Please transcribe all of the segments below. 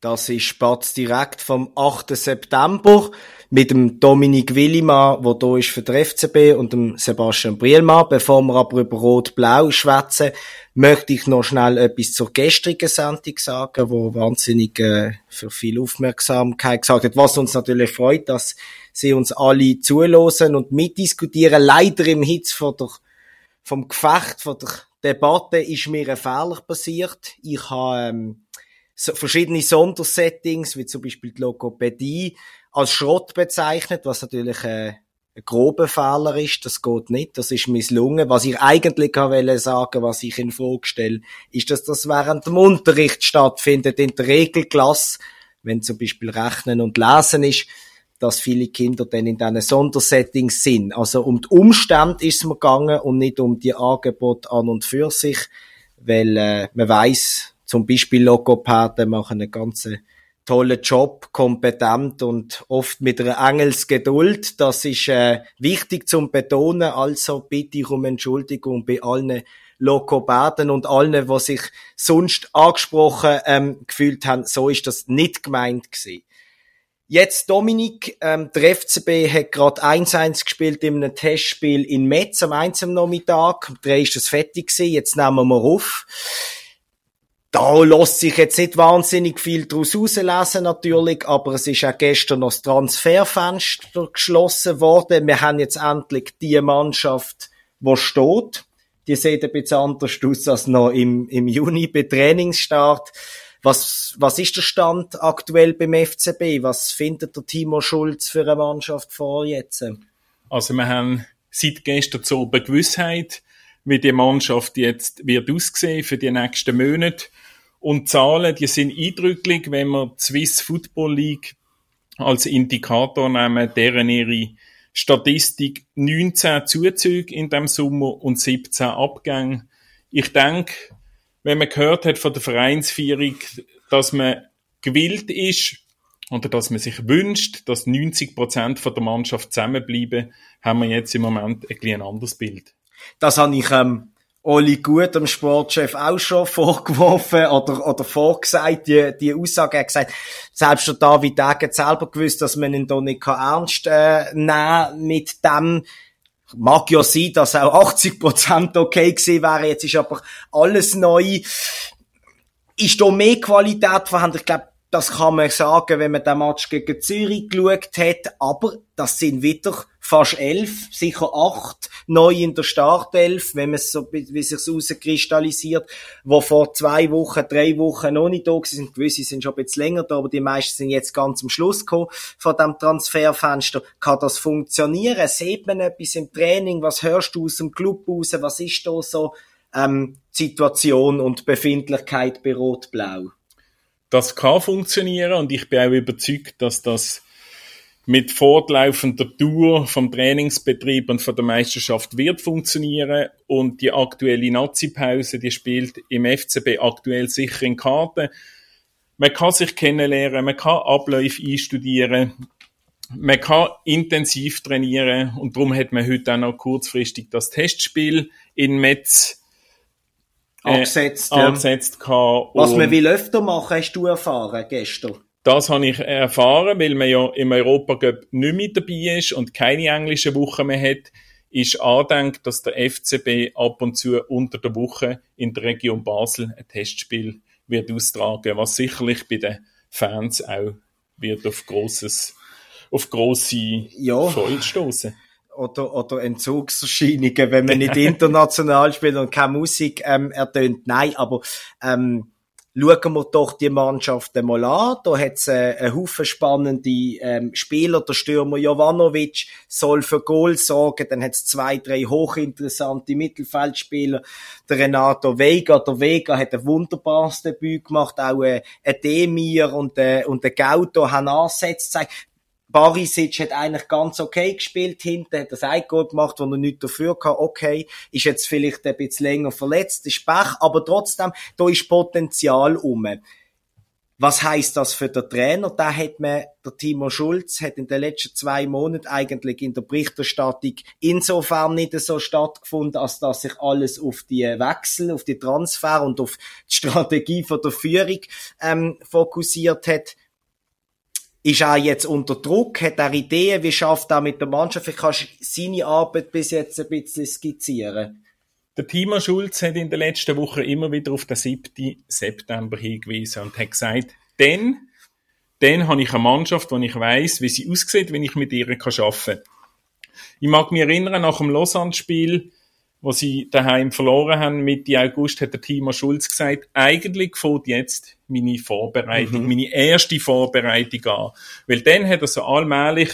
Das ist Spatz direkt vom 8. September mit dem Dominik Willimann, der hier ist für den FCB und dem Sebastian Brielmann. Bevor wir aber über Rot-Blau schwätzen, möchte ich noch schnell etwas zur gestrigen Sendung sagen, wo wahnsinnig äh, für viel Aufmerksamkeit gesagt hat, was uns natürlich freut, dass sie uns alle zuhören und mitdiskutieren. Leider im Hitz von der, vom Gefecht, von der Debatte ist mir ein Fehler passiert. Ich habe ähm, so verschiedene Sondersettings, wie zum Beispiel die Logopädie, als Schrott bezeichnet, was natürlich äh, ein grober Fehler ist. Das geht nicht. Das ist misslungen. Was ich eigentlich wollte sagen, was ich in Frage stelle, ist, dass das während dem Unterricht stattfindet, in der Regelklasse, wenn zum Beispiel Rechnen und Lesen ist, dass viele Kinder dann in diesen Sondersettings sind. Also um die Umstände ist es mir gegangen und nicht um die Angebote an und für sich, weil äh, man weiß, zum Beispiel Logopäden machen einen ganz tollen Job, kompetent und oft mit einer Engelsgeduld. Das ist äh, wichtig zum Betonen. Also bitte ich um Entschuldigung bei allen Logopäden und allen, die sich sonst angesprochen ähm, gefühlt haben. So ist das nicht gemeint gewesen. Jetzt Dominik, ähm, der FCB hat gerade 1-1 gespielt in einem Testspiel in Metz am 1. Nachmittag. Da ist das fertig gewesen. Jetzt nehmen wir auf da lässt sich jetzt nicht wahnsinnig viel daraus herauslesen, natürlich, aber es ist auch gestern noch das Transferfenster geschlossen worden. Wir haben jetzt endlich die Mannschaft, die steht. Die sieht ein bisschen anders aus als noch im, im Juni bei Trainingsstart. Was, was ist der Stand aktuell beim FCB? Was findet der Timo Schulz für eine Mannschaft vor jetzt? Also wir haben seit gestern so eine Gewissheit, wie die Mannschaft jetzt wird aussehen für die nächsten Monate. Und Zahlen, die sind eindrücklich, wenn wir die Swiss Football League als Indikator nehmen, deren ihre Statistik 19 Zuzüge in dem Sommer und 17 Abgänge. Ich denke, wenn man gehört hat von der Vereinsführung, dass man gewillt ist oder dass man sich wünscht, dass 90 Prozent der Mannschaft zusammenbleiben, haben wir jetzt im Moment ein, ein anderes Bild. Das habe ich ähm, Oli Gut, dem Sportchef, auch schon vorgeworfen oder, oder vorgesagt. Die, die Aussage hat gesagt, selbst der David Degen hat selber gewusst, dass man ihn da nicht ernst äh, nehmen mit dem. Mag ja sein, dass auch 80% okay gewesen wäre. Jetzt ist aber alles neu. Ist da mehr Qualität vorhanden? Ich glaube, das kann man sagen, wenn man den Match gegen Zürich geschaut hat. Aber das sind wieder fast elf, sicher acht neu in der Startelf, wenn man es so, wie sich herauskristallisiert, wo vor zwei Wochen, drei Wochen noch nicht da sind. Gewisse sind schon ein bisschen länger da, aber die meisten sind jetzt ganz am Schluss gekommen von dem Transferfenster. Kann das funktionieren? Sieht man etwas im Training? Was hörst du aus dem Club raus? Was ist da so ähm, Situation und Befindlichkeit bei Rot-Blau? das kann funktionieren und ich bin auch überzeugt, dass das mit fortlaufender Tour vom Trainingsbetrieb und von der Meisterschaft wird funktionieren und die aktuelle Nazi-Pause, die spielt im FCB aktuell sicher in Karten. Man kann sich kennenlernen, man kann Abläufe einstudieren, man kann intensiv trainieren und darum hat man heute auch noch kurzfristig das Testspiel in Metz angesetzt, äh, ja. angesetzt Was man will öfter machen, hast du erfahren gestern. Das habe ich erfahren, weil man ja im Europa Cup nicht mehr dabei ist und keine englische Woche mehr hat, ist andenkt, dass der FCB ab und zu unter der Woche in der Region Basel ein Testspiel wird austragen, was sicherlich bei den Fans auch wird auf grosses, auf grosse ja. Freude stoßen oder, oder Entzugserscheinungen, wenn man nicht international spielt und keine Musik ähm, ertönt. Nein, aber ähm, schauen wir doch die Mannschaft einmal an. Da hat es äh, einen Haufen spannende ähm, Spieler. Der Stürmer Jovanovic soll für Goal sorgen. Dann hat es zwei, drei hochinteressante Mittelfeldspieler. Der Renato Vega. Der Vega hat ein wunderbares Debüt gemacht. Auch äh, ein Demir und, äh, und der Gauto haben Ansätze gezeigt. Barisic hat eigentlich ganz okay gespielt hinten, hat das Eigor gemacht, wo er nichts dafür kann. Okay, ist jetzt vielleicht ein bisschen länger verletzt, ist Pech, aber trotzdem, da ist Potenzial um. Was heißt das für den Trainer? Da hat man, der Timo Schulz hat in den letzten zwei Monaten eigentlich in der Berichterstattung insofern nicht so stattgefunden, als dass sich alles auf die Wechsel, auf die Transfer und auf die Strategie von der Führung ähm, fokussiert hat. Ist er jetzt unter Druck? Hat er Ideen? Wie schafft er mit der Mannschaft? Ich kannst seine Arbeit bis jetzt ein bisschen skizzieren. Der Timo Schulz hat in der letzten Woche immer wieder auf den 7. September hingewiesen und hat gesagt, dann, dann habe ich eine Mannschaft, wo ich weiß, wie sie aussieht, wenn ich mit ihr arbeiten kann. Ich mag mich erinnern, nach dem Lausanne-Spiel, wo sie daheim verloren haben, Mitte August, hat der Timo Schulz gesagt, eigentlich fängt jetzt meine Vorbereitung, mhm. meine erste Vorbereitung an. Weil dann hat er so allmählich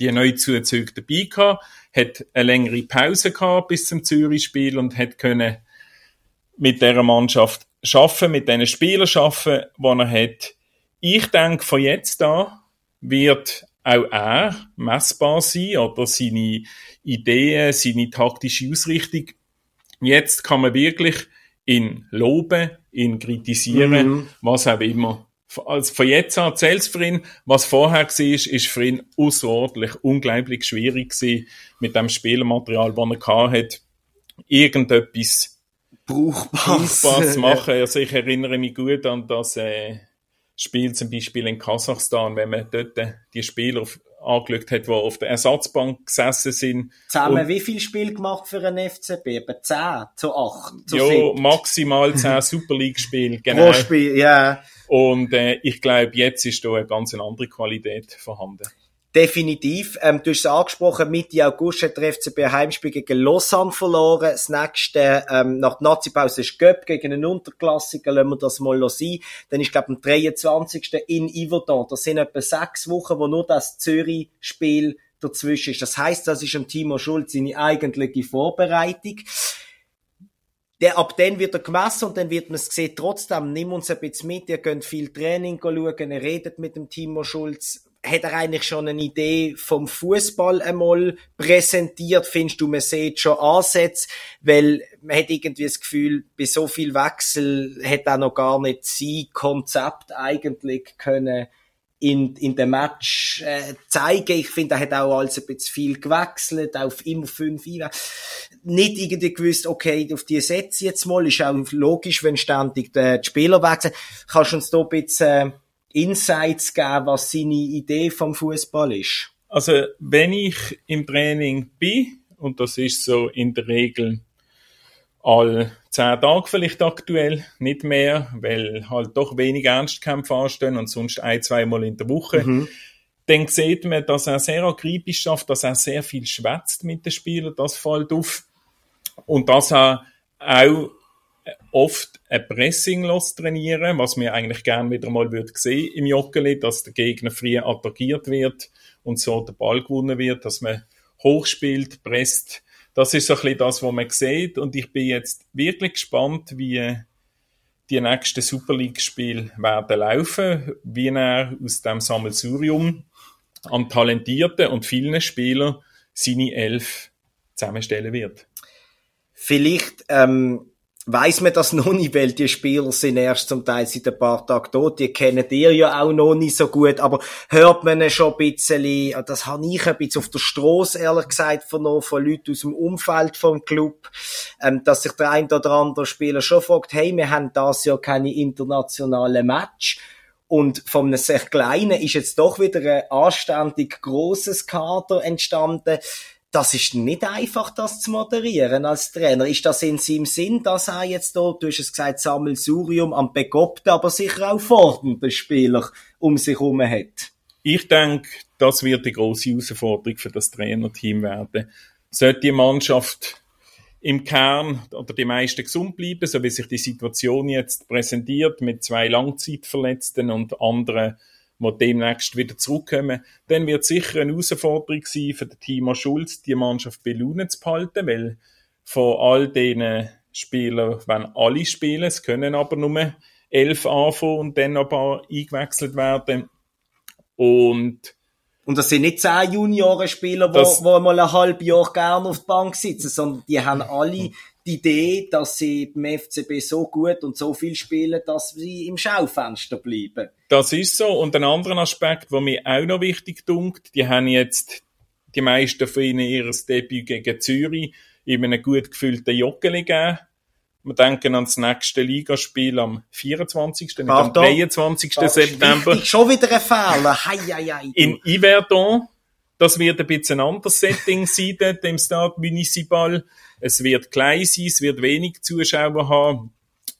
die neu Zuzüge dabei gehabt, hat eine längere Pause gehabt bis zum Zürich-Spiel und hat können mit dieser Mannschaft schaffen, mit diesen Spielern schaffen, die er hat. Ich denke, von jetzt an wird auch er messbar sein oder seine Ideen, seine taktische Ausrichtung. Jetzt kann man wirklich ihn loben, ihn kritisieren, mhm. was auch immer also von jetzt an zählt für ihn. Was vorher war, ist für ihn außerordentlich, unglaublich schwierig gewesen, mit dem Spielermaterial, das er hatte, irgendetwas Brauchbares, zu machen. Also ich erinnere mich gut an das äh, Spiel zum Beispiel in Kasachstan, wenn man dort die Spieler angeschaut hat, die auf der Ersatzbank gesessen sind. Zusammen wie viel Spiel gemacht für einen FCB? Etwa 10 zu 8 zu Ja, 7. maximal 10 Super League-Spiele, genau. Pro Spiel, ja. Und äh, ich glaube, jetzt ist da eine ganz andere Qualität vorhanden. Definitiv. Ähm, du hast es angesprochen, Mitte August hat der FCB ein Heimspiel gegen Lausanne verloren. Das nächste, ähm, nach der Nazi-Pause ist Göpp gegen einen Unterklassiker, lassen wir das mal sein. Dann ist, glaube ich, am 23. in Yverdon. Das sind etwa sechs Wochen, wo nur das Zürich-Spiel dazwischen ist. Das heißt, das ist am Timo Schulz seine eigentliche Vorbereitung der, ab dann wird er gemessen und dann wird man es sehen. Trotzdem, nimm uns ein bisschen mit, ihr könnt viel Training schauen, ihr redet mit dem Timo Schulz. Hat er eigentlich schon eine Idee vom Fußball einmal präsentiert? Findest du, man sieht schon Ansätze? Weil man hat irgendwie das Gefühl, bei so viel Wechsel hat er noch gar nicht sein Konzept eigentlich können in, in dem Match äh, zeigen. Ich finde, er hat auch alles ein bisschen viel gewechselt, auf immer fünf Einwechseln. Nicht irgendwie gewusst, okay, auf die setze jetzt mal. Ist auch logisch, wenn ständig die Spieler wechseln. Kannst du uns da ein bisschen äh, Insights geben, was seine Idee vom Fußball ist? Also, wenn ich im Training bin, und das ist so in der Regel all zehn Tage vielleicht aktuell, nicht mehr, weil halt doch wenig Ernstkämpfe anstehen und sonst ein, zweimal in der Woche. Mhm. Dann sieht man, dass er sehr akribisch schafft, dass er sehr viel schwätzt mit den Spielern, das fällt auf. Und dass er auch oft ein Pressing trainieren, was wir eigentlich gerne wieder mal würde sehen im Joggeli, dass der Gegner früh attackiert wird und so der Ball gewonnen wird, dass man hochspielt, presst, das ist so ein bisschen das, was man sieht. Und ich bin jetzt wirklich gespannt, wie die nächsten Super League-Spiele werden laufen, wie er aus dem Sammelsurium an talentierten und vielen Spielern seine Elf zusammenstellen wird. Vielleicht ähm, weiß man das noch nicht, weil die Spieler sind erst zum Teil seit ein paar Tagen tot. Die kennen ihr ja auch noch nicht so gut, aber hört man schon ein bisschen, das habe ich ein bisschen auf der Straße ehrlich gesagt vernommen, von Leuten aus dem Umfeld vom Club, ähm, dass sich der ein oder andere Spieler schon fragt, hey, wir haben das ja keine internationalen Match. Und von einem sehr kleinen ist jetzt doch wieder ein anständig großes Kader entstanden das ist nicht einfach, das zu moderieren als Trainer. Ist das in seinem Sinn, dass er jetzt da, du hast es gesagt, Sammelsurium am begobten, aber sicher auch fordernden Spieler um sich herum hat? Ich denke, das wird die große Herausforderung für das Trainerteam werden. Sollte die Mannschaft im Kern oder die meisten gesund bleiben, so wie sich die Situation jetzt präsentiert mit zwei Langzeitverletzten und anderen die demnächst wieder zurückkommen, dann wird sicher eine Herausforderung sein für den Timo Schulz, die Mannschaft bei Laune zu behalten, weil von all diesen Spielern, wenn alle spielen, es können aber nur elf anfangen und dann ein paar eingewechselt werden. Und und das sind nicht zehn Juniorenspieler, die, mal ein halbes Jahr gerne auf der Bank sitzen, sondern die haben alle die Idee, dass sie beim FCB so gut und so viel spielen, dass sie im Schaufenster bleiben. Das ist so. Und ein anderer Aspekt, der mir auch noch wichtig dunkt, die haben jetzt die meisten von ihnen ihr Debüt gegen Zürich in einem gut gefüllten Joggeli gegeben. Wir denken an das nächste Ligaspiel am 24. Nicht am 23. September. Wichtig. Schon wieder ein Fehler. Hei, hei, hei. In Yverdon. Das wird ein bisschen ein anderes Setting sein, dort im Stade Municipal. Es wird klein sein, es wird wenig Zuschauer haben.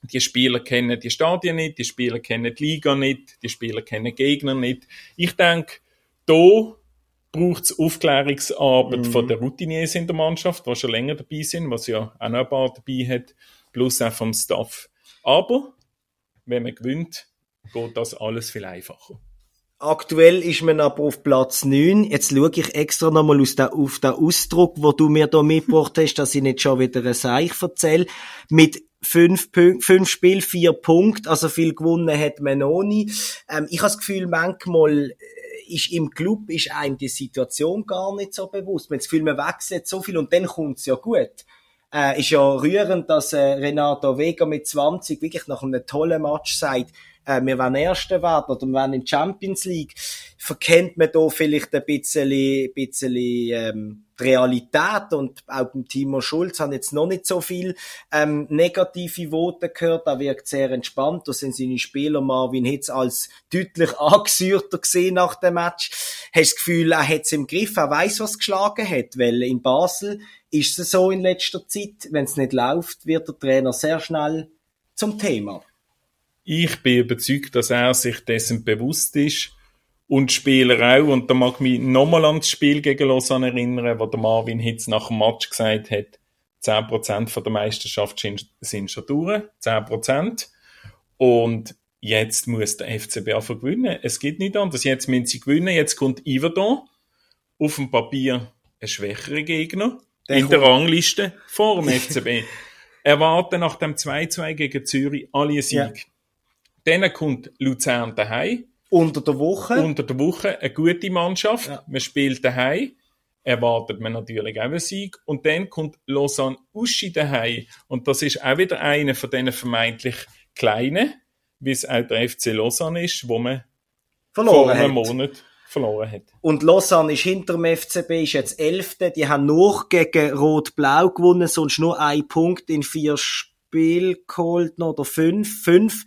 Die Spieler kennen die Stadien nicht, die Spieler kennen die Liga nicht, die Spieler kennen Gegner nicht. Ich denke, da braucht es Aufklärungsarbeit mhm. von der Routiniers in der Mannschaft, die schon länger dabei sind, was ja auch noch ein paar dabei hat, plus auch vom Staff. Aber, wenn man gewinnt, geht das alles viel einfacher. Aktuell ist man aber auf Platz 9. Jetzt schaue ich extra nochmal auf den Ausdruck, wo du mir da mitgebracht hast, dass ich nicht schon wieder ein Seich erzähle. Mit fünf, Pün fünf Spiel, vier Punkte, also viel gewonnen hat man noch nie. Ähm, ich habe das Gefühl, manchmal äh, ist im Club ist einem die Situation gar nicht so bewusst. Man das Gefühl, man wechselt so viel und dann kommt's ja gut. Äh, ist ja rührend, dass äh, Renato Vega mit 20 wirklich nach einem tollen Match sagt, äh, wir wollen Erster werden oder wir wollen in Champions League, verkennt man da vielleicht ein bisschen, bisschen ähm, die Realität und auch beim Timo Schulz haben jetzt noch nicht so viel ähm, negative Worte gehört, da wirkt sehr entspannt, da sind seine Spieler Marvin Hitz als deutlich angesäuerter gesehen nach dem Match. Hast das Gefühl, er hat es im Griff, er weiß, was geschlagen hat, weil in Basel ist es so in letzter Zeit, wenn es nicht läuft, wird der Trainer sehr schnell zum Thema. Ich bin überzeugt, dass er sich dessen bewusst ist und Spieler auch. Und da mag ich mich nochmal an das Spiel gegen Lausanne erinnern, wo der Marvin Hitz nach dem Match gesagt hat, 10% von der Meisterschaft sind schon durch, 10%. Und jetzt muss der FCB einfach gewinnen. Es geht nicht anders. Jetzt müssen sie gewinnen. Jetzt kommt Iverdon auf dem Papier ein schwächerer Gegner der in der Rangliste vor dem FCB. Erwarten nach dem 2-2 gegen Zürich alle Sieg. Ja. Dann kommt Luzern daheim. Unter der Woche. Unter der Woche eine gute Mannschaft. Ja. Man spielt daheim. Erwartet man natürlich auch einen Sieg. Und dann kommt Lausanne Uschi daheim. Und das ist auch wieder einer von diesen vermeintlich kleinen, wie es auch der FC Lausanne ist, wo man verloren vor einem hat. Monat verloren hat. Und Lausanne ist hinter dem FCB, ist jetzt Elfte. Die haben nur gegen Rot-Blau gewonnen, sonst nur ein Punkt in vier Spielen geholt, noch, oder fünf, fünf.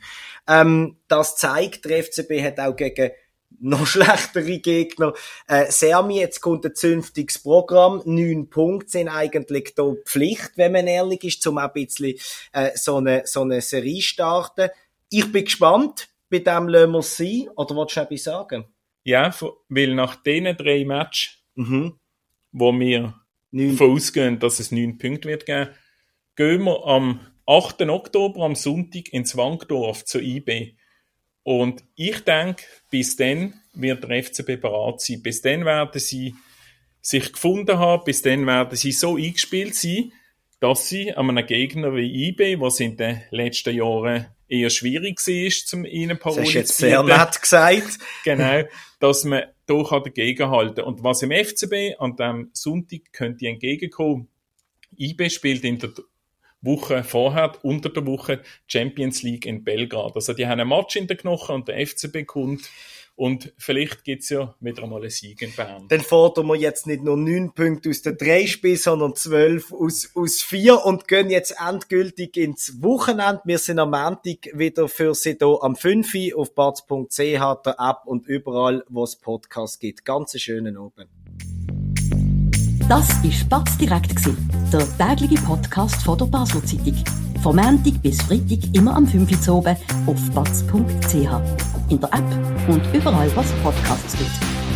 Ähm, das zeigt, der FCB hat auch gegen noch schlechtere Gegner. Äh, Sermi, jetzt kommt ein zünftiges Programm. Neun Punkte sind eigentlich da Pflicht, wenn man ehrlich ist, um auch ein bisschen äh, so, eine, so eine Serie starten. Ich bin gespannt, bei dem lassen wir sein. Oder wolltest du etwas sagen? Ja, weil nach diesen drei Matches, mhm. wo wir neun. vorausgehen, dass es neun Punkte wird geben, gehen wir am 8. Oktober am Sonntag ins Wankdorf zu IB. Und ich denke, bis dann wird der FCB bereit sein. Bis dann werden sie sich gefunden haben, bis dann werden sie so eingespielt sein, dass sie an einem Gegner wie IB, was in den letzten Jahren eher schwierig war, zum ihnen Das ist jetzt sehr nett gesagt. genau, dass man hier dagegenhalten kann. Und was im FCB an dem Sonntag könnte entgegenkommen, IB spielt in der Woche vorher, unter der Woche, Champions League in Belgrad. Also die haben einen Match in den Knochen und der FCB kommt und vielleicht gibt's ja wieder einmal einen Sieg in Bern. Dann fordern wir jetzt nicht nur neun Punkte aus den drei Spielen, sondern zwölf aus, aus vier und gehen jetzt endgültig ins Wochenende. Wir sind am Montag wieder für Sie hier am 5 auf batz.ch, der App und überall, wo es Podcasts gibt. Ganz schönen Abend. Das war Spatz direkt, der tägliche Podcast von der Basel Zeitung. Vom Montag bis Freitag immer am 5 Uhr oben auf batz.ch. In der App und überall, was Podcasts gibt.